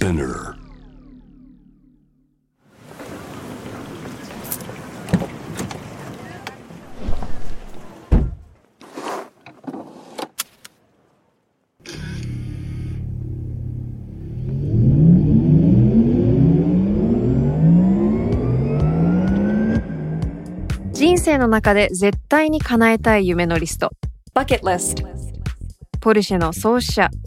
Spinner. 人生の中で絶対に叶えたい夢のリスト Bucket List ポルシェの創始者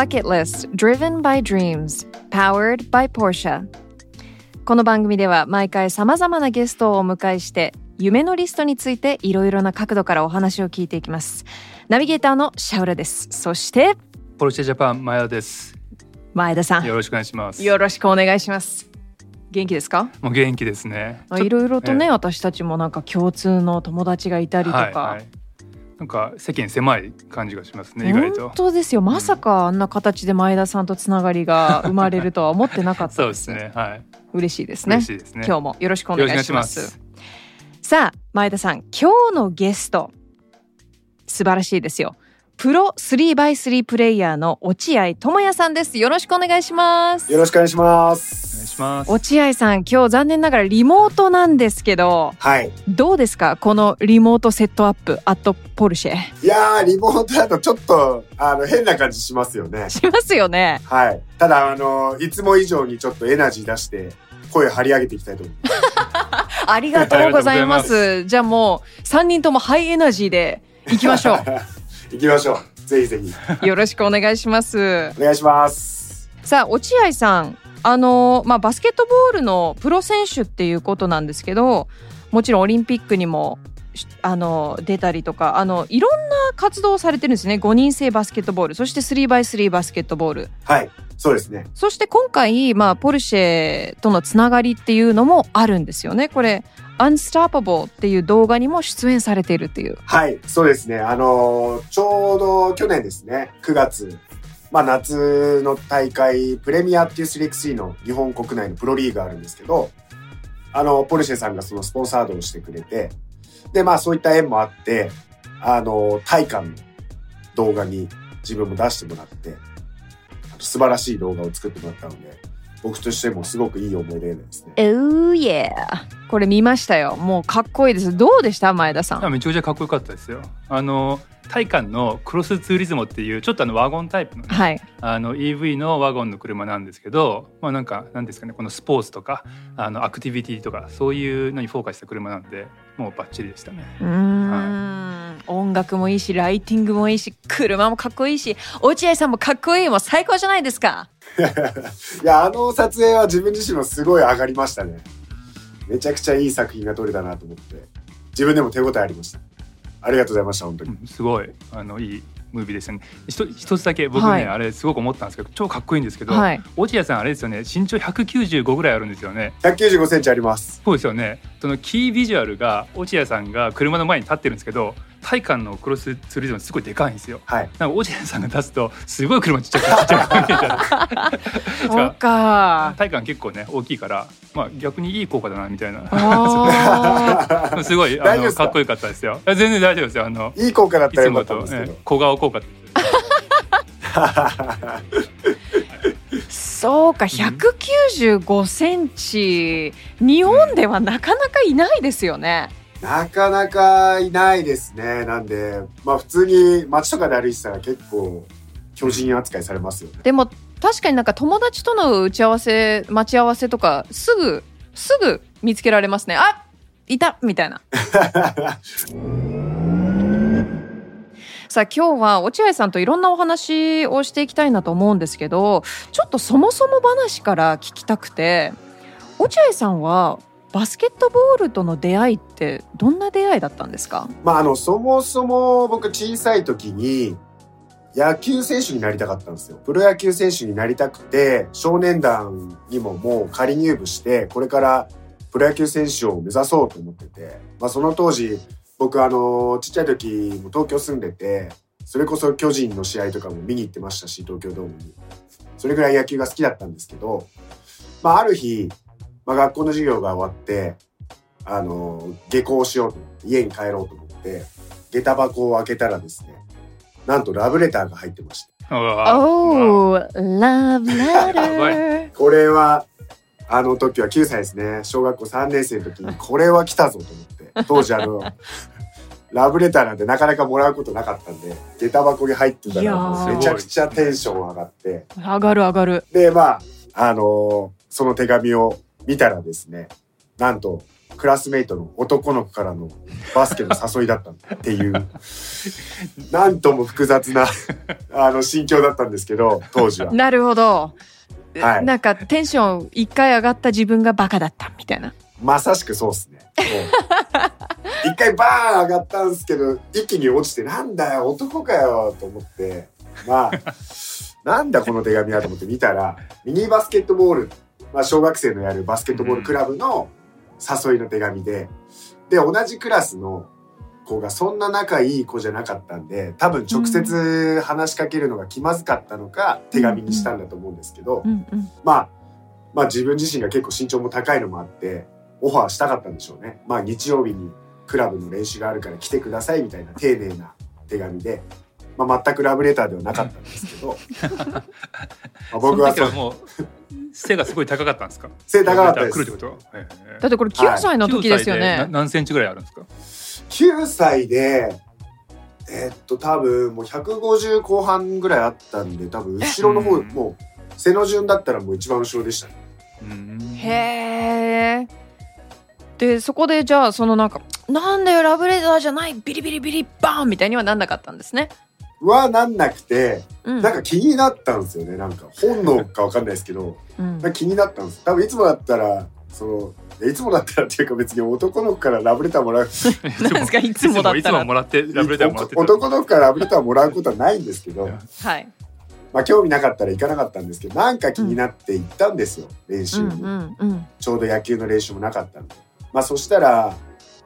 バケットリスト Driven by Dreams Powered by Porsche この番組では毎回様々なゲストをお迎えして夢のリストについていろいろな角度からお話を聞いていきますナビゲーターのシャウラですそしてポルシェジャパン前田です。前田さんよろしくお願いします。よろしくお願いします元気ですか？もう元気ですね。あいろいろとね、ええ私たちもなんか共通の友達がいたりとか、はいはい。なんか世間狭い感じがしますね。意外と本。当ですよまさかあんな形で前田さんとつながりが生まれるとは思ってなかった そうでですすね。はい。嬉しいですね嬉しいですね。今日もよろしくお願いしますよろしくお願いしさあ前田さん今日のゲスト素晴らしいですよプロ 3x3 プレイヤーの落合智也さんですよろしくお願いしますよろしくお願いします。します。落合さん今日残念ながらリモートなんですけどはい。どうですか？このリモートセットアップアットポルシェいやー、リモートだとちょっと、あの、変な感じしますよね。しますよねはい。ただ、あの、いつも以上にちょっとエナジー出して、声張り上げていきたいと思います。ありがとうございます。じゃあもう3人ともハイエナジーで行きましょ 行きましょう。ぜひぜひ。う。よろしくお願いします。お願いします。さあ落合さん、あのまあバスケットボールのプロ選手っていうことなんですけど、もちろんオリンピックにもしあの出たりとか、あのいろんな活動をされてるんですね。5人制バスケットボール、そして 3x3 バスケットボール。はい。そうですね。そして今回、まあ、ポルシェとのつながりっていうのもあるんですよね。これ、Unstoppable っていう動画にも出演されているっていう。はい。そうですね。あのーちょうど去年ですね、9月、まあ夏の大会、プレミアっていう 3x3 の日本国内のプロリーグがあるんですけど、あの、ポルシェさんがそのスポンサードをしてくれて、で、まあそういった縁もあって、あの、体感の動画に自分も出してもらって、素晴らしい動画を作ってもらったので、僕としてもすごくいい思い出ですね。うーイエーこれ見ましたよ。もうかっこいいです。どうでした？前田さん。あめちゃくちゃかっこよかったですよ。あのタイカンのクロスツーリズモっていうちょっとあのワゴンタイプの,、ねはい。あの EV のワゴンの車なんですけど、まあなんかなんですかねこのスポーツとかあのアクティビティとかそういうのにフォーカスした車なんでもうバッチリでしたね。うーん、音楽もいいし、ライティングもいいし、車もかっこいいし、落合さんもかっこいい。もう最高じゃないですか。いや、あの撮影は自分自身もすごい上がりましたね。めちゃくちゃいい作品が撮れたなと思って、自分でも手応えありました。ありがとうございました、本当に。うんすごいあのいいムービーですよね。ひと一つだけ僕ね、はいあれすごく思ったんですけど超かっこいいんですけど、はい。落合さんあれですよね身長195ぐらいあるんですよね。195センチあります。そうですよね。そのキービジュアルが落合さんが車の前に立ってるんですけど、体感のクロスツーリズムすごいでかいんですよ。はい。なんか落合さんが立つとすごい車ちっちゃくちっちゃく見えちゃう。そうか。体感結構ね大きいから、まあ逆にいい効果だなみたいな。すごいあのか？っこよかったですよ。全然大丈夫ですよ。あのいい効果だっいたらよかつもと、ったんですけど。え小顔効果。そうか、195センチ、日本ではなかなかいないですよね。なかなかいないですね。なんで、まあ普通に街とかで歩いてたら結構巨人扱いされますよね。でも確かになんか友達との打ち合わせ、待ち合わせとか、すぐ、すぐ見つけられますね。あいたみたいな。さあ今日は落合さんといろんなお話をしていきたいなと思うんですけどちょっとそもそも話から聞きたくて落合さんはバスケットボールとの出会いってどんな出会いだったんですか？まああの、そもそも僕小さい時に、野球選手になりたかったんですよ。プロ野球選手になりたくて、少年団にももう仮入部して、これからプロ野球選手を目指そうと思ってて、まあその当時、僕あの、ちっちゃい時も東京住んでて、それこそ巨人の試合とかも見に行ってましたし、東京ドームに。それぐらい野球が好きだったんですけど、まあある日、まあ学校の授業が終わって、あの、下校しようと家に帰ろうと思って、下駄箱を開けたらですね、なんとラブレターが入ってました。うわ Oh, love やば letter. これは、あの時は9歳ですね。小学校3年生の時に、これは来たぞと思って。当時あの、ラブレターなんてなかなかもらうことなかったんで、下駄箱に入ってたら、ーめちゃくちゃテンション上がって。上がる上がる。で、まあ、あのーその手紙を見たらですね、なんと、クラスメイトの男の子からのバスケの誘いだったっていう、なんとも複雑な、あの、心境だったんですけど、当時は。なるほど。はいなんかテンション一回上がった自分がバカだったみたいな。まさしくそうっすね。一回バーン上がったんですけど、一気に落ちて、なんだよ、男かよ、と思って、まあ、なんだこの手紙はと思って見たら、ミニバスケットボール、まあ小学生のやるバスケットボールクラブの誘いの手紙で、で、同じクラスの子がそんな仲いい子じゃなかったんで、多分直接話しかけるのが気まずかったのか、手紙にしたんだと思うんですけど。まあ、まあ自分自身が結構身長も高いのもあって、オファーしたかったんでしょうね。まあ日曜日にクラブの練習があるから来てくださいみたいな丁寧な手紙で、まあ全くラブレターではなかったんですけど、まあ僕はそうその時はもう背がすごい高かったんですか？背高かったです来るってことええだってこれ9歳の時ですよ9歳でなね。何センチぐらいあるんですか？9歳で、えっと多分もう150後半ぐらいあったんで、多分後ろの方、うんもう背の順だったらもう一番後ろでしたね。うんへえ。でそこでじゃあそのなんか「なんだよラブレターじゃないビリビリビリバーン!」みたいにはなんなかったんですね。はなんなくて、うんなんか気になったんですよね。なんか本能かわかんないですけど、うんなんか気になったんです。多分いつもだったら、その、いつもだったらっていうか別に男の子からラブレターもらう、なんですかいつもだったらいつももらってラブレターもらってた男の子からラブレターもらうことはないんですけど、はい。まあ興味なかったら行かなかったんですけど、なんか気になって行ったんですよ、練習に。うんうんうん。ちょうど野球の練習もなかったんで。まあそしたら、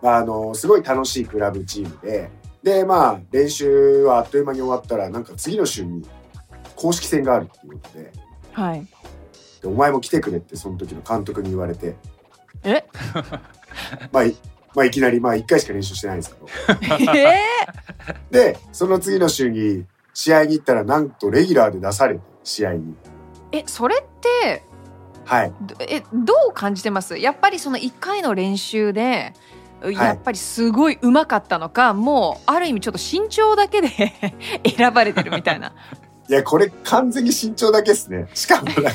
まああの、すごい楽しいクラブチームで、で、まあ練習はあっという間に終わったら、なんか次の週に公式戦があるっていうことで、はい。でお前も来てくれってその時の監督に言われて、え？まあい、まあいきなり、まあ一回しか練習してないんですけど。え？で、その次の週に試合に行ったらなんとレギュラーで出されて、試合に。ー、えそれってはい。どえどう感じてます？やっぱりその1回の練習でやっぱりすごい上手かったのか、もうある意味ちょっと身長だけで 選ばれてるみたいな。いや、これ完全に身長だけですね。しかもなんか、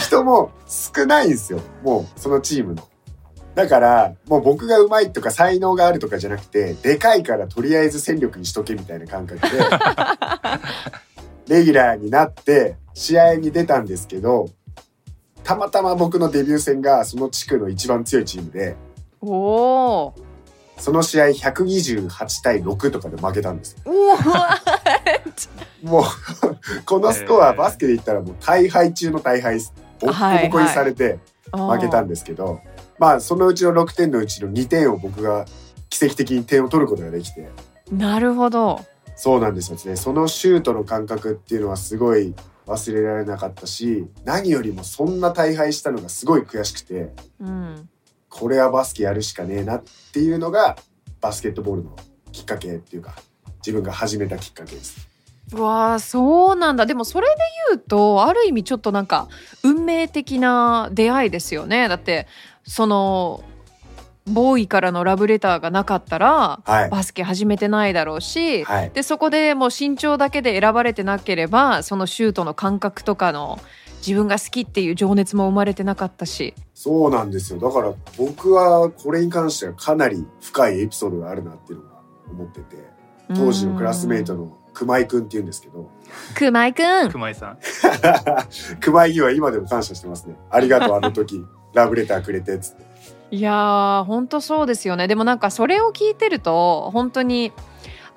人も少ないんですよ。もう、そのチームの。だから、もう僕が上手いとか才能があるとかじゃなくて、でかいからとりあえず戦力にしとけみたいな感覚で、レギュラーになって、試合に出たんですけど、たまたま僕のデビュー戦がその地区の一番強いチームで、おおー。その試合128対6とかで負けたんです もう、このスコア、えーバスケで言ったらもう大敗中の大敗です。ボッコボコにされて負けたんですけど、まあそのうちの6点のうちの2点を僕が奇跡的に点を取ることができて、なるほど。そうなんですよね。そのシュートの感覚っていうのはすごい忘れられなかったし、何よりもそんな大敗したのがすごい悔しくて、うん。これはバスケやるしかねえなっていうのがバスケットボールのきっかけっていうか、自分が始めたきっかけです。うわあそうなんだでもそれで言うとある意味ちょっとなんか運命的な出会いですよねだってそのボーイからのラブレターがなかったらはい。バスケ始めてないだろうし、はい。でそこでもう身長だけで選ばれてなければそのシュートの感覚とかの自分が好きっていう情熱も生まれてなかったし。そうなんですよ。だから僕はこれに関してはかなり深いエピソードがあるなっていうのが思ってて、当時のクラスメイトのの熊井くんって言うんですけど、熊井くん。熊井さん。熊井には今でも感謝してますね。ありがとう、あの時、ラブレターくれてっつって。いやー本当そうですよね。でもなんかそれを聞いてると本当に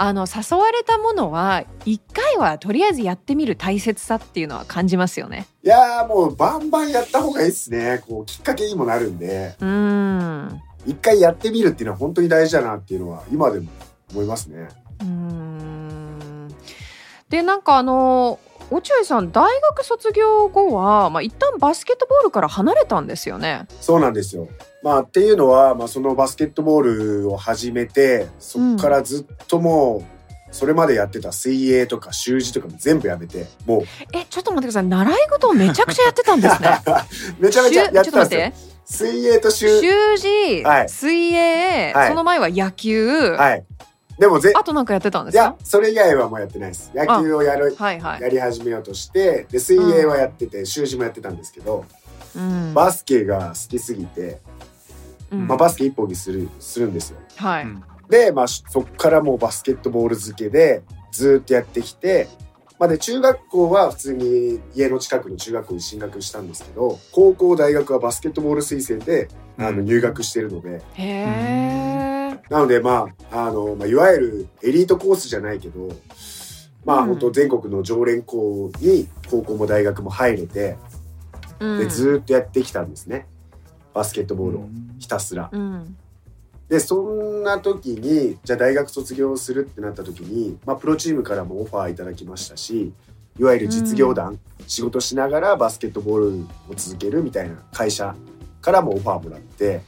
あの誘われたものは一回はとりあえずやってみる大切さっていうのは感じますよね。いやーもうバンバンやった方がいいっすね。こうきっかけにもなるんで、うん。一回やってみるっていうのは本当に大事だなっていうのは今でも思いますね。うーんでなんかあの落合さん大学卒業後は、まあ、一旦バスケットボールから離れたんですよね。そうなんですよ。まあっていうのは、まあそのバスケットボールを始めて、そっからずっともう、それまでやってた水泳とか習字とかも全部やめて、もうえちょっと待ってください習い事をめちゃくちゃやってたんですね。めちゃめちゃやってたんですよ。水泳と習、習字、はい水泳、はいその前は野球、はい。でもぜ、あとなんかやってたんでいやすか、それ以外はもうやってないです。野球をやる、はいはい。やり始めようとして、で、水泳はやってて、習字もやってたんですけど、うんバスケが好きすぎて、うんまあバスケ一本にする、するんですよ。はい。うん。で、まあ、そっからもうバスケットボール漬けでずーっとやってきて、まあ、で中学校は普通に家の近くの中学校に進学したんですけど高校大学はバスケットボール推薦であのうん入学してるので、へえ。なのでまああの、まあ、いわゆるエリートコースじゃないけどまあ、うん。本当全国の常連校に高校も大学も入れて、うん。でずーっとやってきたんですねバスケットボールをひたすら。うんでそんな時にじゃあ大学卒業するってなった時に、まあ、プロチームからもオファーいただきましたしいわゆる実業団、仕事しながらバスケットボールを続けるみたいな会社からもオファーもらって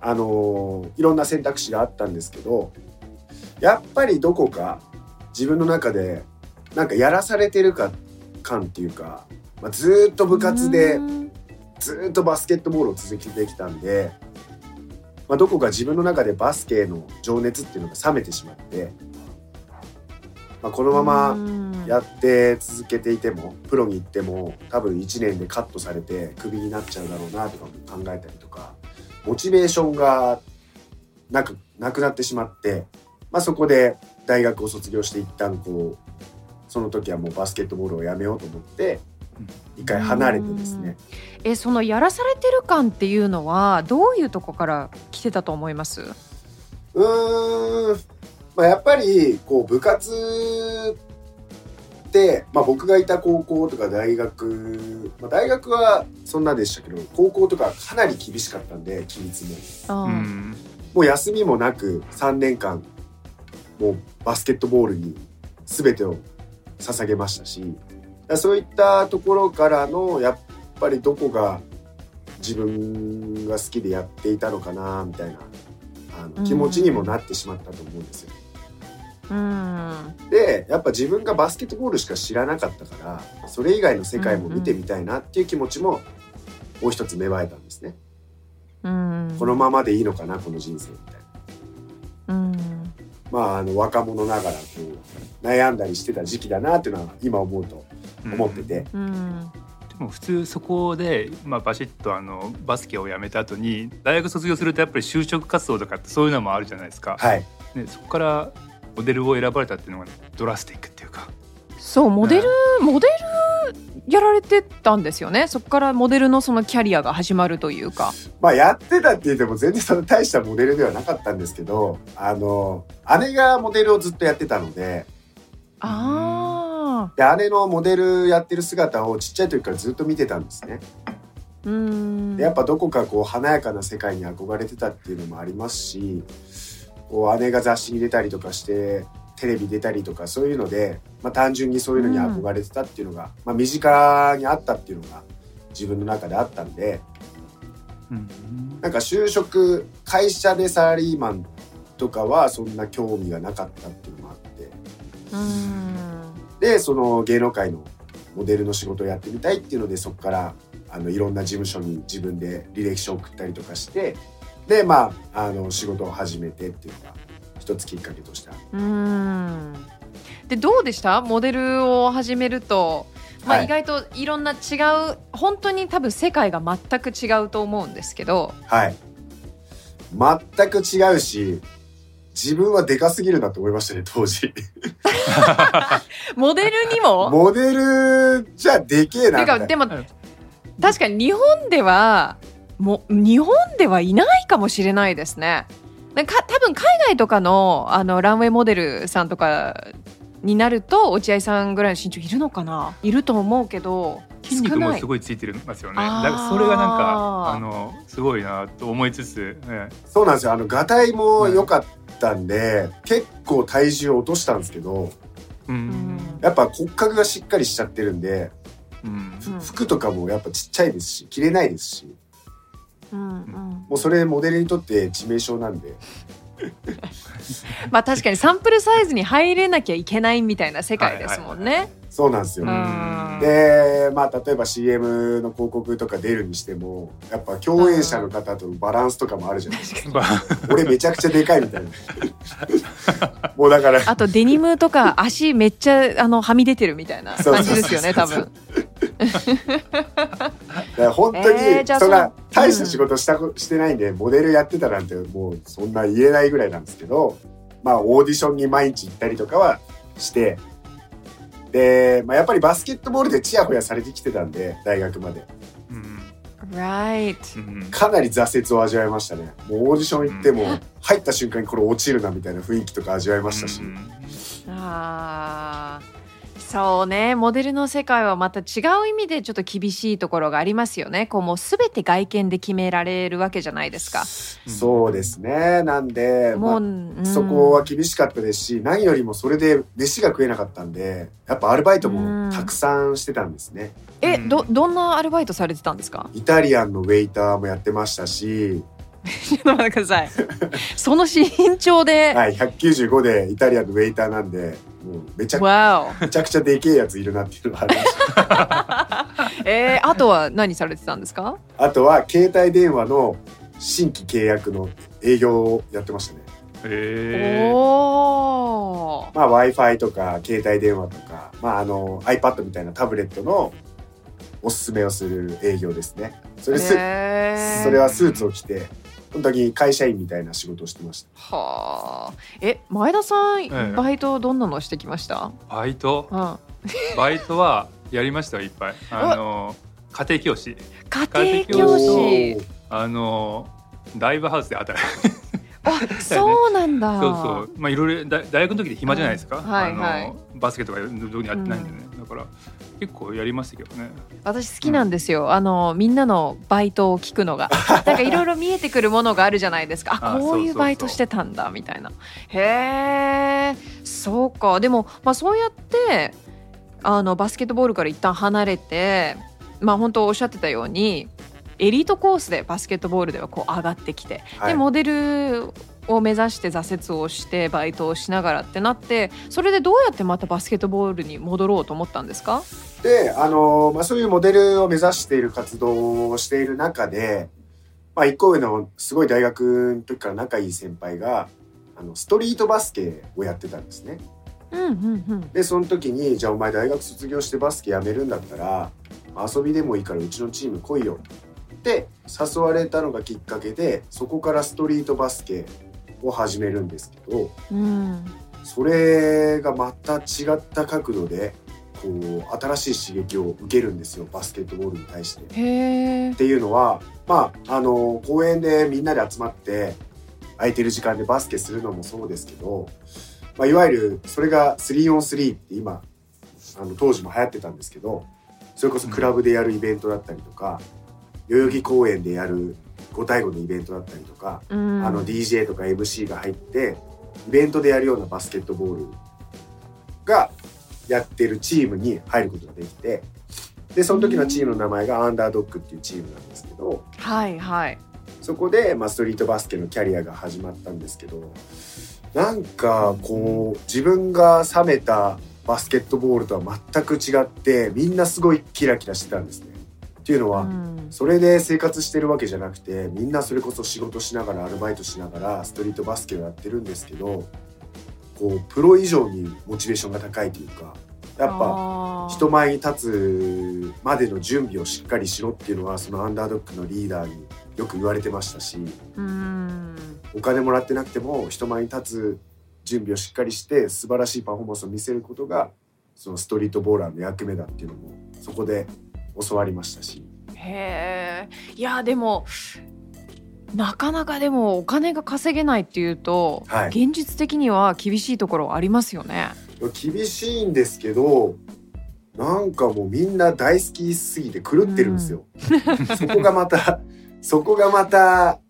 あのーいろんな選択肢があったんですけどやっぱりどこか自分の中でなんかやらされてるか感っていうか、まあ、ずーっと部活で。うんずーっとバスケットボールを続けてきたんで、まあ、どこか自分の中でバスケへの情熱っていうのが冷めてしまって、まあ、このままやって続けていてもプロに行っても多分1年でカットされてクビになっちゃうだろうなとかも考えたりとかモチベーションがなくなくなってしまって、まあ、そこで大学を卒業して一旦こうその時はもうバスケットボールをやめようと思って一回離れてですね。えそのやらされてる感っていうのはどういうとこから来てたと思います？うーん、まあ、やっぱりこう部活って、まあ、僕がいた高校とか大学、まあ、大学はそんなでしたけど高校とかかなり厳しかったんで規律も。うん。もう休みもなく3年間もうバスケットボールに全てを捧げましたしそういったところからのやっぱりどこが自分が好きでやっていたのかなみたいなあの気持ちにもなってしまったと思うんですよ。うんでやっぱ自分がバスケットボールしか知らなかったからそれ以外の世界も見てみたいなっていう気持ちももう一つ芽生えたんですね。うんこのままでいいのかなこの人生みたいな。うんまあ、あの若者ながらこう悩んだりしてた時期だなっていうのは今思うと思ってて、うんでも普通そこで、まあ、バシッとあのバスケを辞めた後に大学卒業するとやっぱり就職活動とかってそういうのもあるじゃないですか。はい。でそこからモデルを選ばれたっていうのがドラスティックっていうか。そうモデル、モデルやられてたんですよね。そこからモデルのそのキャリアが始まるというか。まあやってたって言っても全然その大したモデルではなかったんですけどあの姉がモデルをずっとやってたので。あで姉のモデルやってる姿をちっちゃい時からずっと見てたんですね。あうん。でやっぱどこかこう華やかな世界に憧れてたっていうのもありますしこう姉が雑誌に出たりとかしてテレビ出たりとかそういうので、まあ、単純にそういうのに憧れてたっていうのが、まあ、身近にあったっていうのが自分の中であったんで。うん。なんか就職会社でサラリーマンとかはそんな興味がなかったっていうのもあって。うんでその芸能界のモデルの仕事をやってみたいっていうのでそこからあのいろんな事務所に自分で履歴書を送ったりとかしてでまああの仕事を始めてっていうのが一つきっかけとしてうん。でどうでした？モデルを始めると、まあ、はい。意外といろんな違う本当に多分世界が全く違うと思うんですけど。はい。全く違うし自分はでかすぎるなと思いましたね当時 モデルにも？モデルじゃでけえなみたいなてかでもはい確かに日本ではもう日本ではいないかもしれないですね。なんか多分海外とかのあのランウェイモデルさんとかになると落合さんぐらいの身長いるのかな？いると思うけど筋肉もすいごいついてるんですよね。だからそれがなんかあのすごいなと思いつつ、ね、そうなんですよ。あの、ガタイも良かったんで、結構体重を落としたんですけど、ううん。ん、やっぱ骨格がしっかりしちゃってるんで、うん、うん。服とかもやっぱちっちゃいですし、着れないですし、うんうん。もうそれモデルにとって致命傷なんで、まあ確かにサンプルサイズに入れなきゃいけないみたいな世界ですもんね。そうなんですよ。うんで、まあ、例えば CM の広告とか出るにしても、やっぱ共演者の方とのバランスとかもあるじゃないですか。ば 俺めちゃくちゃでかいみたいな。もうだから、あとデニムとか足めっちゃあのはみ出てるみたいな感じですよね多分。本当にそんな大した仕事したこ、してないんでモデルやってたなんてもうそんな言えないぐらいなんですけどまあオーディションに毎日行ったりとかはしてで、まあ、やっぱりバスケットボールでチヤホヤされてきてたんで大学まで。うん、Right。うん、かなり挫折を味わいましたね。もうオーディション行っても入った瞬間にこれ落ちるなみたいな雰囲気とか味わいましたし、うん。あーそうね。モデルの世界はまた違う意味でちょっと厳しいところがありますよね。こうもう全て外見で決められるわけじゃないですか。そうですね。なんで、まあもう、うん。そこは厳しかったですし何よりもそれで飯が食えなかったんでやっぱアルバイトもたくさんしてたんですね。えうん。どどんなアルバイトされてたんですか？イタリアンのウェイターもやってましたし、ちょっと待ってください。その身長で、はい、195でイタリアンのウェイターなんでもうめちゃくわお。めちゃくちゃでけえやついるなっていうのがありましたえー、あとは何されてたんですか？あとは携帯電話の新規契約の営業をやってましたね。えー、おーまあ w i f i とか携帯電話とか、まあ、あの iPad みたいなタブレットのおすすめをする営業ですね。それそれはスーツを着て本当に会社員みたいな仕事をしてました。はあ。え前田さん、ええバイトどんなのしてきました？バイト？うん。バイトはやりましたよいっぱい あの家庭教師家庭教師。あのライブハウスで働いてあそうなんだ。そうそうまあいろいろだ大学の時で暇じゃないですか、うんはいはいあのバスケとかどこにやってないんでね、だから結構やりましたけどね。私好きなんですよ、あのみんなのバイトを聞くのが。なんかいろいろ見えてくるものがあるじゃないですか。ああこういうバイトしてたんだみたいな。へえそうか。でも、まあ、そうやってあのバスケットボールから一旦離れてまあ本当おっしゃってたようにエリートコースでバスケットボールではこう上がってきて、はい。でモデルを目指して挫折をしてバイトをしながらってなってそれでどうやってまたバスケットボールに戻ろうと思ったんですか？で、あのまあ、そういうモデルを目指している活動をしている中で、まあ、一個上のすごい大学の時から仲いい先輩があのストリートバスケをやってたんですね。うんうんうんでその時に「じゃあお前大学卒業してバスケやめるんだったら遊びでもいいからうちのチーム来いよ」って誘われたのがきっかけでそこからストリートバスケを始めるんですけどうんそれがまた違った角度でこう新しい刺激を受けるんですよバスケットボールに対して。っていうのはまああの公園でみんなで集まって空いてる時間でバスケするのもそうですけど、まあ、いわゆるそれが 3on3 って今あの当時も流行ってたんですけどそれこそクラブでやるイベントだったりとか代々木公園でやる5対5のイベントだったりとか、うんあの DJ とか MC が入ってイベントでやるようなバスケットボールがやってるチームに入ることができてでその時のチームの名前がアンダードッグっていうチームなんですけどはいはいそこで、まあ、ストリートバスケのキャリアが始まったんですけどなんかこう自分が冷めたバスケットボールとは全く違ってみんなすごいキラキラしてたんですね。っていうのは、うんそれで生活してるわけじゃなくてみんなそれこそ仕事しながらアルバイトしながらストリートバスケをやってるんですけどこうプロ以上にモチベーションが高いというかやっぱぱ人前に立つまでの準備をしっかりしろっていうのはそのアンダードッグのリーダーによく言われてましたしうん。お金もらってなくても人前に立つ準備をしっかりして素晴らしいパフォーマンスを見せることがそのストリートボーラーの役目だっていうのもそこで教わりましたし。へえいやでもなかなかでもお金が稼げないっていうと、はい現実的には厳しいところありますよね。厳しいんですけどなんかもうみんな大好きすぎて狂ってるんですよ。そこがまたそこがまた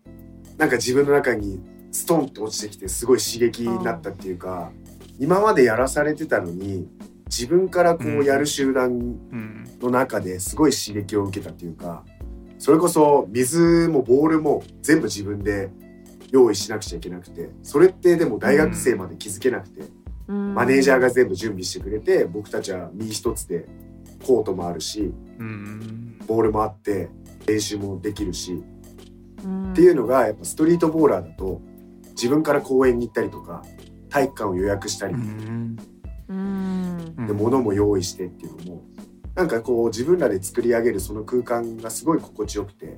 なんか自分の中にストンと落ちてきてすごい刺激になったっていうか今までやらされてたのに自分からこうやる集団うんの中ですごい刺激を受けたっていうかそれこそ水もボールも全部自分で用意しなくちゃいけなくてそれってでも大学生まで気づけなくて。マネージャーが全部準備してくれて僕たちは身一つでコートもあるしうん。ボールもあって練習もできるしうん。っていうのがやっぱストリートボーラーだと自分から公園に行ったりとか体育館を予約したりうん。うん。で物も用意してっていうのもなんかこう自分らで作り上げるその空間がすごい心地よくて。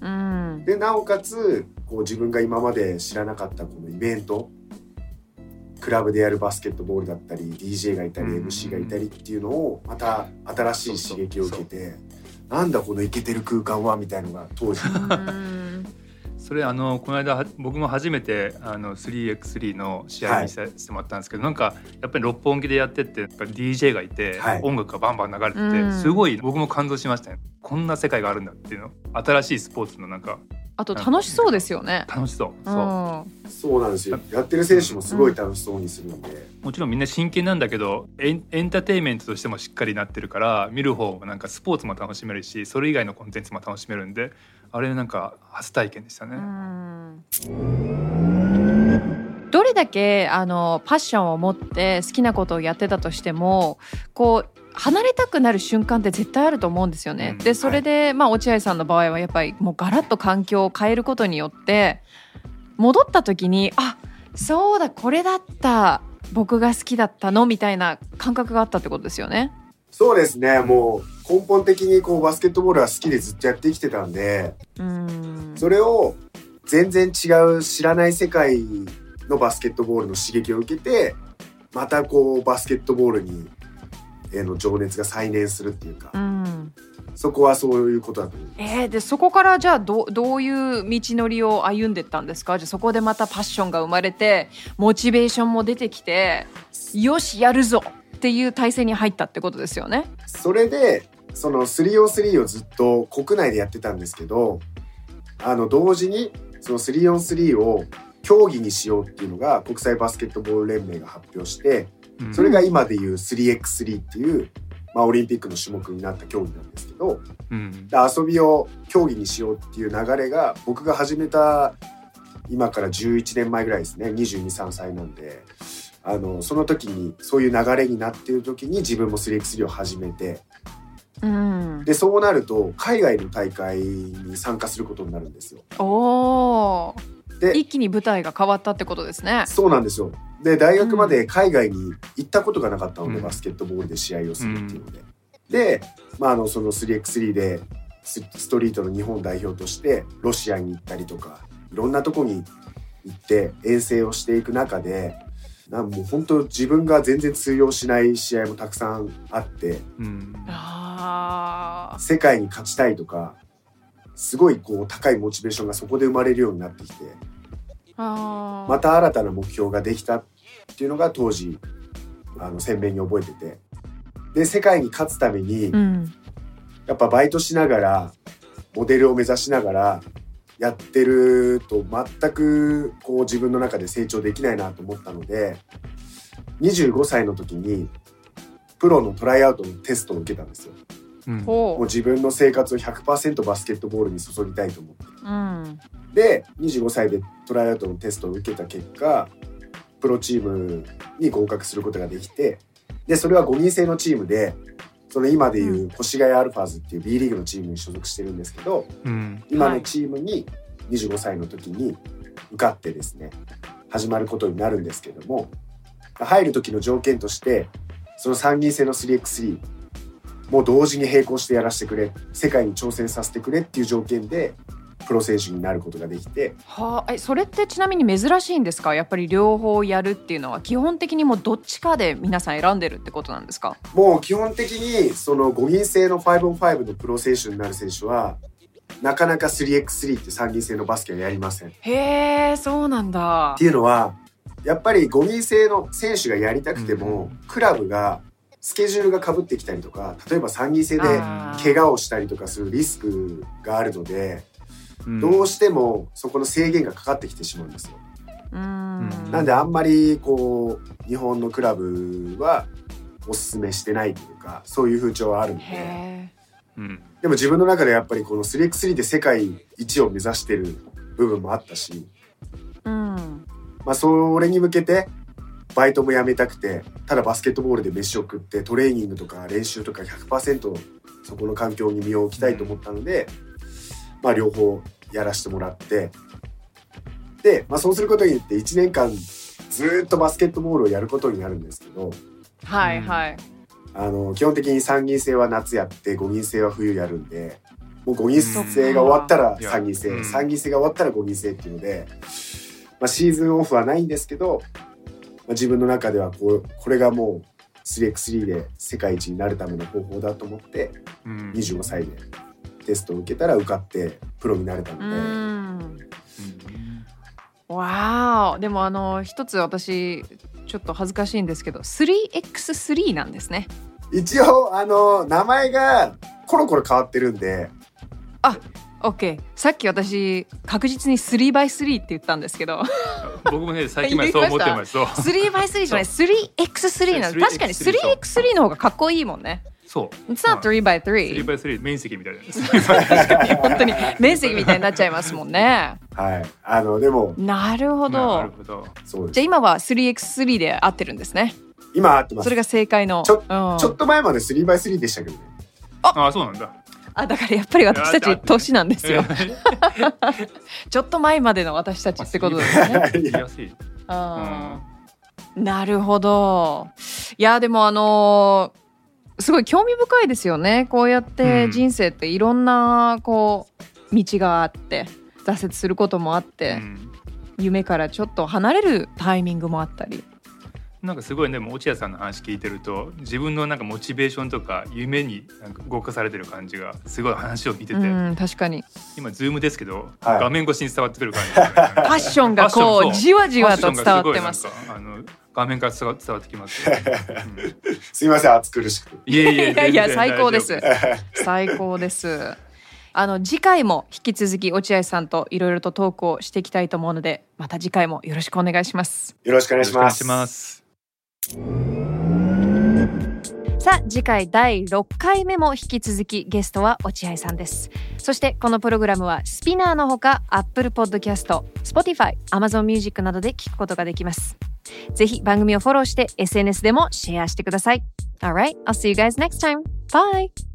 うん。でなおかつこう自分が今まで知らなかったこのイベント。クラブでやるバスケットボールだったり DJ がいたりうん MC がいたりっていうのをまた新しい刺激を受けて。なんだこのイケてる空間はみたいのが当時。うんそれあのこの間は僕も初めてあの 3x3 の試合にさせてもらったんですけど、なんかやっぱり六本木でやってってやっぱり DJ がいて、はい。音楽がバンバン流れてて、うん。すごい僕も感動しましたね。こんな世界があるんだっていうの。新しいスポーツのなんかあと楽しそうですよね。楽しそう。うそう、んそうなんですよ。やってる選手もすごい楽しそうにするんで、もちろんみんな真剣なんだけどエンエンターテインメントとしてもしっかりなってるから見る方もなんかスポーツも楽しめるしそれ以外のコンテンツも楽しめるんであれなんか初体験でしたね。うん。どれだけあのパッションを持って好きなことをやってたとしてもこう離れたくなる瞬間って絶対あると思うんですよね。うん。でそれで、まあ落合さんの場合はやっぱりもうガラッと環境を変えることによって戻った時にあそうだこれだった。僕が好きだったのみたいな感覚があったってことですよね。そうですね。もう根本的にこうバスケットボールは好きでずっとやってきてたんでうん。それを全然違う知らない世界のバスケットボールの刺激を受けてまたこうバスケットボールにへの情熱が再燃するっていうかうん。そこはそういうことだと思う。えー、でそこからじゃあどどういう道のりを歩んでったんですか？じゃあそこでまたパッションが生まれてモチベーションも出てきてよしやるぞっていう体制に入ったってことですよね？それでその 3on3 をずっと国内でやってたんですけどあの同時にその 3on3 を競技にしようっていうのが国際バスケットボール連盟が発表してうんそれが今でいう 3x3 っていう、まあ、オリンピックの種目になった競技なんですけどうん。で遊びを競技にしようっていう流れが僕が始めた今から11年前ぐらいですね。223歳なんで。あのその時にそういう流れになっている時に自分も 3x3 を始めて。うん、でそうなると海外の大会に参加することになるんですよ。おー。で一気に舞台が変わったってことですね。そうなんですよで大学まで海外に行ったことがなかったので、うんバスケットボールで試合をするっていうので。で、まあ、あのその 3x3 でスストリートの日本代表としてロシアに行ったりとかいろんなとこに行って遠征をしていく中でなんもう本当自分が全然通用しない試合もたくさんあってうん。あ世界に勝ちたいとかすごいこう高いモチベーションがそこで生まれるようになってきてまた新たな目標ができたっていうのが当時あの鮮明に覚えてて。で世界に勝つためにうん。やっぱバイトしながらモデルを目指しながらやってると全くこう自分の中で成長できないなと思ったので25歳の時にプロのトライアウトのテストを受けたんですよ。うん。ほもう自分の生活を100%バスケットボールに注ぎたいと思って。ううん。で25歳でトライアウトのテストを受けた結果プロチームに合格することができてでそれは5人制のチームでその今でいう越谷アルファーズっていう B リーグのチームに所属してるんですけどうん。今のチームに25歳の時に受かってですね始まることになるんですけども入る時の条件としてその3人制の 3x3 もう同時に並行してやらせてくれ世界に挑戦させてくれっていう条件でプロ選手になることができて。はあ、えそれってちなみに珍しいんですか？やっぱり両方やるっていうのは基本的にもうどっちかで皆さん選んでるってことなんですか？もう基本的にその5人制の 5on5 のプロ選手になる選手はなかなか 3x3 って参議院制のバスケはやりません。っへえそうなんだ。ていうのはやっぱり5人制の選手がやりたくても、クラブがスケジュールがかぶってきたりとか例えば参議院制で怪我をしたりとかするリスクがあるので、うんどうしてもそこの制限がかかってきてしまうんですよ。うん。なんであんまりこう日本のクラブはおすすめしてないというかそういう風潮はあるんで。へうん。でも自分の中でやっぱりこの 3x3 で世界一を目指してる部分もあったし、えうん。まあ、それに向けてバイトも辞めたくてただバスケットボールで飯を食ってトレーニングとか練習とか100%そこの環境に身を置きたいと思ったので、まあ、両方やらせてもらってで、まあ、そうすることによって1年間ずーっとバスケットボールをやることになるんですけどはいはい。あの基本的に3人制は夏やって5人制は冬やるんでもう5人制が終わったらうん。3人制うん。3人制が終わったら5人制っていうので、まあ、シーズンオフはないんですけど、まあ、自分の中ではこうこれがもう 3x3 で世界一になるための方法だと思ってうん。25歳でテストを受けたら受かってプロになれたのうで、ん。わーお。でもあの一つ私ちょっと恥ずかしいんですけど 3x3 なんですね。一応あの名前がコロコロ変わってるんで。OK さっき私確実に 3x3 って言ったんですけど。僕もね最近までそう思ってました。そう 3x3 じゃない。3x3 なんです確かに 3x3 3x3 の方がかっこいいもんねそう。It's not 3x3 3x3 面積みたいな。本当に面積みたいになっちゃいますもんね。はい。あのでもなるほなどるほど。そうです。じゃあ今は 3x3 で合ってるんですね。今合ってます。それが正解の。ちょうん。ちょっと前まで 3x3 でしたけどね。ああそうなんだ。あだからやっぱり私たち年なんですよ。え ちょっと前までの私たちってことですね。あー。なるほど。いやでもあのーすごい興味深いですよね。こうやってうん。人生っていろんなこう道があって挫折することもあって、うん。夢からちょっと離れるタイミングもあったり。なんかすごいでも落合さんの話聞いてると自分のなんかモチベーションとか夢になんか動かされてる感じがすごい話を見てて、うん確かに。今ズームですけど、はい。画面越しに伝わってくる感じがね、ファッションがこうう。じわじわと伝わってます。あの画面から伝わ伝わってきます、う んすいません暑苦しくて。いえいえいやいや最高です。最高です。あの次回も引き続き落合さんといろいろとトークをしていきたいと思うのでまた次回もよろしくお願いします。よろしくお願いします。よろしくお願いしますさあ次回第6回目も引き続きゲストは落合さんです。そしてこのプログラムはスピナーのほか Apple Podcast、Spotify、Amazon Music などで聞くことができますぜひ番組をフォローして SNS でもシェアしてください Alright, I'll see you guys next time. Bye!